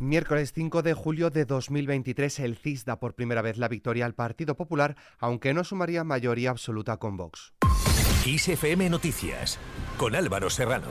Miércoles 5 de julio de 2023, el CIS da por primera vez la victoria al Partido Popular, aunque no sumaría mayoría absoluta con Vox. Noticias, con Álvaro Serrano.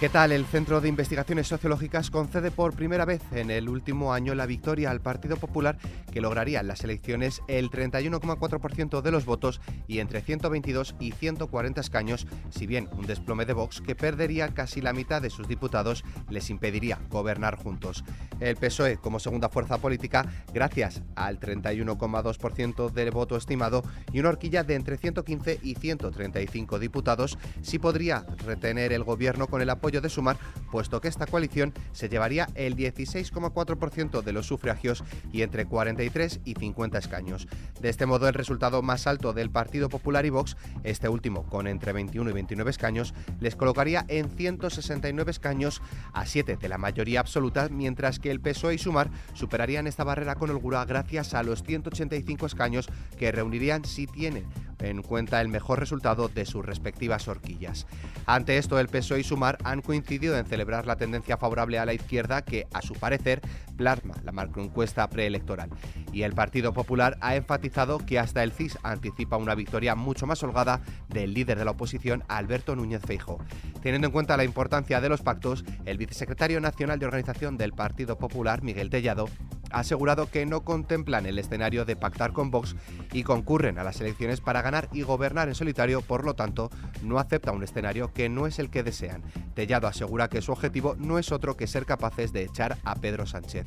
¿Qué tal? El Centro de Investigaciones Sociológicas concede por primera vez en el último año la victoria al Partido Popular, que lograría en las elecciones el 31,4% de los votos y entre 122 y 140 escaños, si bien un desplome de Vox que perdería casi la mitad de sus diputados les impediría gobernar juntos. El PSOE, como segunda fuerza política, gracias al 31,2% del voto estimado y una horquilla de entre 115 y 135 diputados, sí podría retener el gobierno con el apoyo de Sumar, puesto que esta coalición se llevaría el 16,4% de los sufragios y entre 43 y 50 escaños. De este modo, el resultado más alto del Partido Popular y Vox, este último con entre 21 y 29 escaños, les colocaría en 169 escaños a 7 de la mayoría absoluta, mientras que el PSOE y Sumar superarían esta barrera con holgura gracias a los 185 escaños que reunirían si tienen en cuenta el mejor resultado de sus respectivas horquillas. Ante esto, el PSOE y Sumar han coincidido en celebrar la tendencia favorable a la izquierda que, a su parecer, plasma la macroencuesta preelectoral. Y el Partido Popular ha enfatizado que hasta el CIS anticipa una victoria mucho más holgada del líder de la oposición, Alberto Núñez Feijo. Teniendo en cuenta la importancia de los pactos, el vicesecretario nacional de organización del Partido Popular, Miguel Tellado, ha asegurado que no contemplan el escenario de pactar con Vox y concurren a las elecciones para ganar y gobernar en solitario, por lo tanto, no acepta un escenario que no es el que desean. Tellado asegura que su objetivo no es otro que ser capaces de echar a Pedro Sánchez.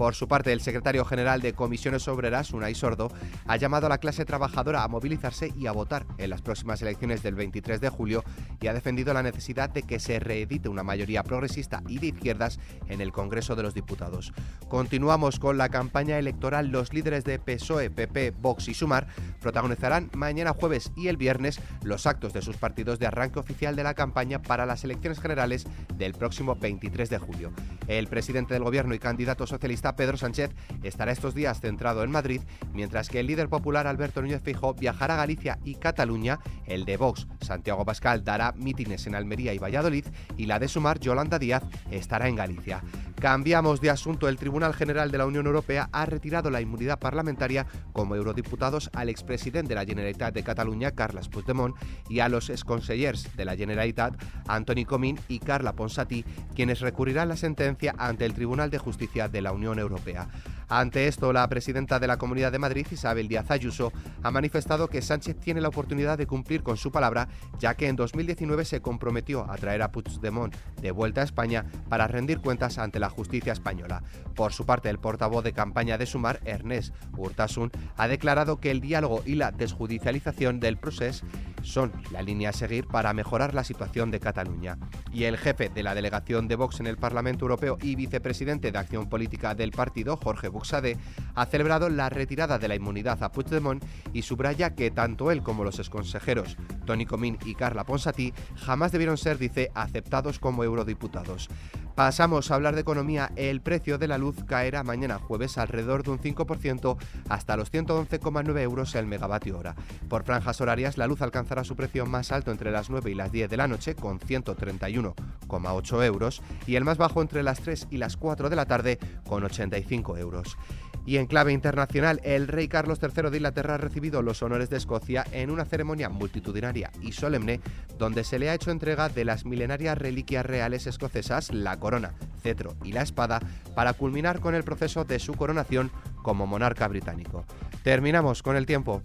Por su parte, el secretario general de Comisiones Obreras, Unai Sordo, ha llamado a la clase trabajadora a movilizarse y a votar en las próximas elecciones del 23 de julio y ha defendido la necesidad de que se reedite una mayoría progresista y de izquierdas en el Congreso de los Diputados. Continuamos con la campaña electoral. Los líderes de PSOE, PP, Vox y Sumar protagonizarán mañana jueves y el viernes los actos de sus partidos de arranque oficial de la campaña para las elecciones generales del próximo 23 de julio. El presidente del gobierno y candidato Pedro Sánchez estará estos días centrado en Madrid, mientras que el líder popular Alberto Núñez Feijóo viajará a Galicia y Cataluña. El de Vox, Santiago Pascal, dará mítines en Almería y Valladolid y la de Sumar, Yolanda Díaz, estará en Galicia. Cambiamos de asunto. El Tribunal General de la Unión Europea ha retirado la inmunidad parlamentaria como eurodiputados al expresidente de la Generalitat de Cataluña, Carles Puigdemont, y a los exconsellers de la Generalitat, Antoni Comín y Carla Ponsatí, quienes recurrirán la sentencia ante el Tribunal de Justicia de la Unión Europea. Ante esto, la presidenta de la Comunidad de Madrid, Isabel Díaz Ayuso, ha manifestado que Sánchez tiene la oportunidad de cumplir con su palabra, ya que en 2019 se comprometió a traer a Puigdemont de vuelta a España para rendir cuentas ante la justicia española. Por su parte, el portavoz de campaña de Sumar, Ernest Urtasun, ha declarado que el diálogo y la desjudicialización del proceso son la línea a seguir para mejorar la situación de Cataluña. Y el jefe de la delegación de Vox en el Parlamento Europeo y vicepresidente de Acción Política del partido, Jorge Buxade, ha celebrado la retirada de la inmunidad a Puigdemont y subraya que tanto él como los exconsejeros Tony Comín y Carla Ponsatí jamás debieron ser, dice, aceptados como eurodiputados. Pasamos a hablar de economía. El precio de la luz caerá mañana jueves alrededor de un 5% hasta los 111,9 euros el megavatio hora. Por franjas horarias, la luz alcanzará su precio más alto entre las 9 y las 10 de la noche con 131,8 euros y el más bajo entre las 3 y las 4 de la tarde con 85 euros. Y en clave internacional, el rey Carlos III de Inglaterra ha recibido los honores de Escocia en una ceremonia multitudinaria y solemne donde se le ha hecho entrega de las milenarias reliquias reales escocesas, la corona, cetro y la espada, para culminar con el proceso de su coronación como monarca británico. Terminamos con el tiempo.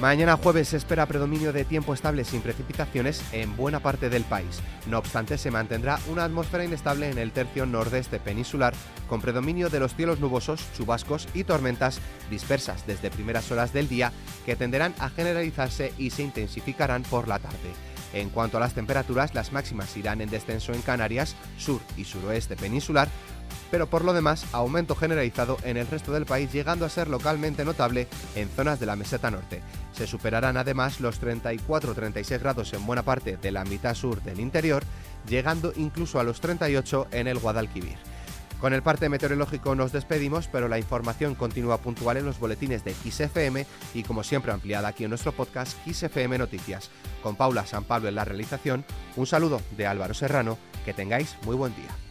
Mañana jueves se espera predominio de tiempo estable sin precipitaciones en buena parte del país. No obstante, se mantendrá una atmósfera inestable en el tercio nordeste peninsular, con predominio de los cielos nubosos, chubascos y tormentas dispersas desde primeras horas del día, que tenderán a generalizarse y se intensificarán por la tarde. En cuanto a las temperaturas, las máximas irán en descenso en Canarias, sur y suroeste peninsular, pero por lo demás aumento generalizado en el resto del país llegando a ser localmente notable en zonas de la meseta norte. Se superarán además los 34-36 grados en buena parte de la mitad sur del interior, llegando incluso a los 38 en el Guadalquivir. Con el parte meteorológico nos despedimos, pero la información continúa puntual en los boletines de XFM y como siempre ampliada aquí en nuestro podcast XFM Noticias. Con Paula San Pablo en la realización, un saludo de Álvaro Serrano, que tengáis muy buen día.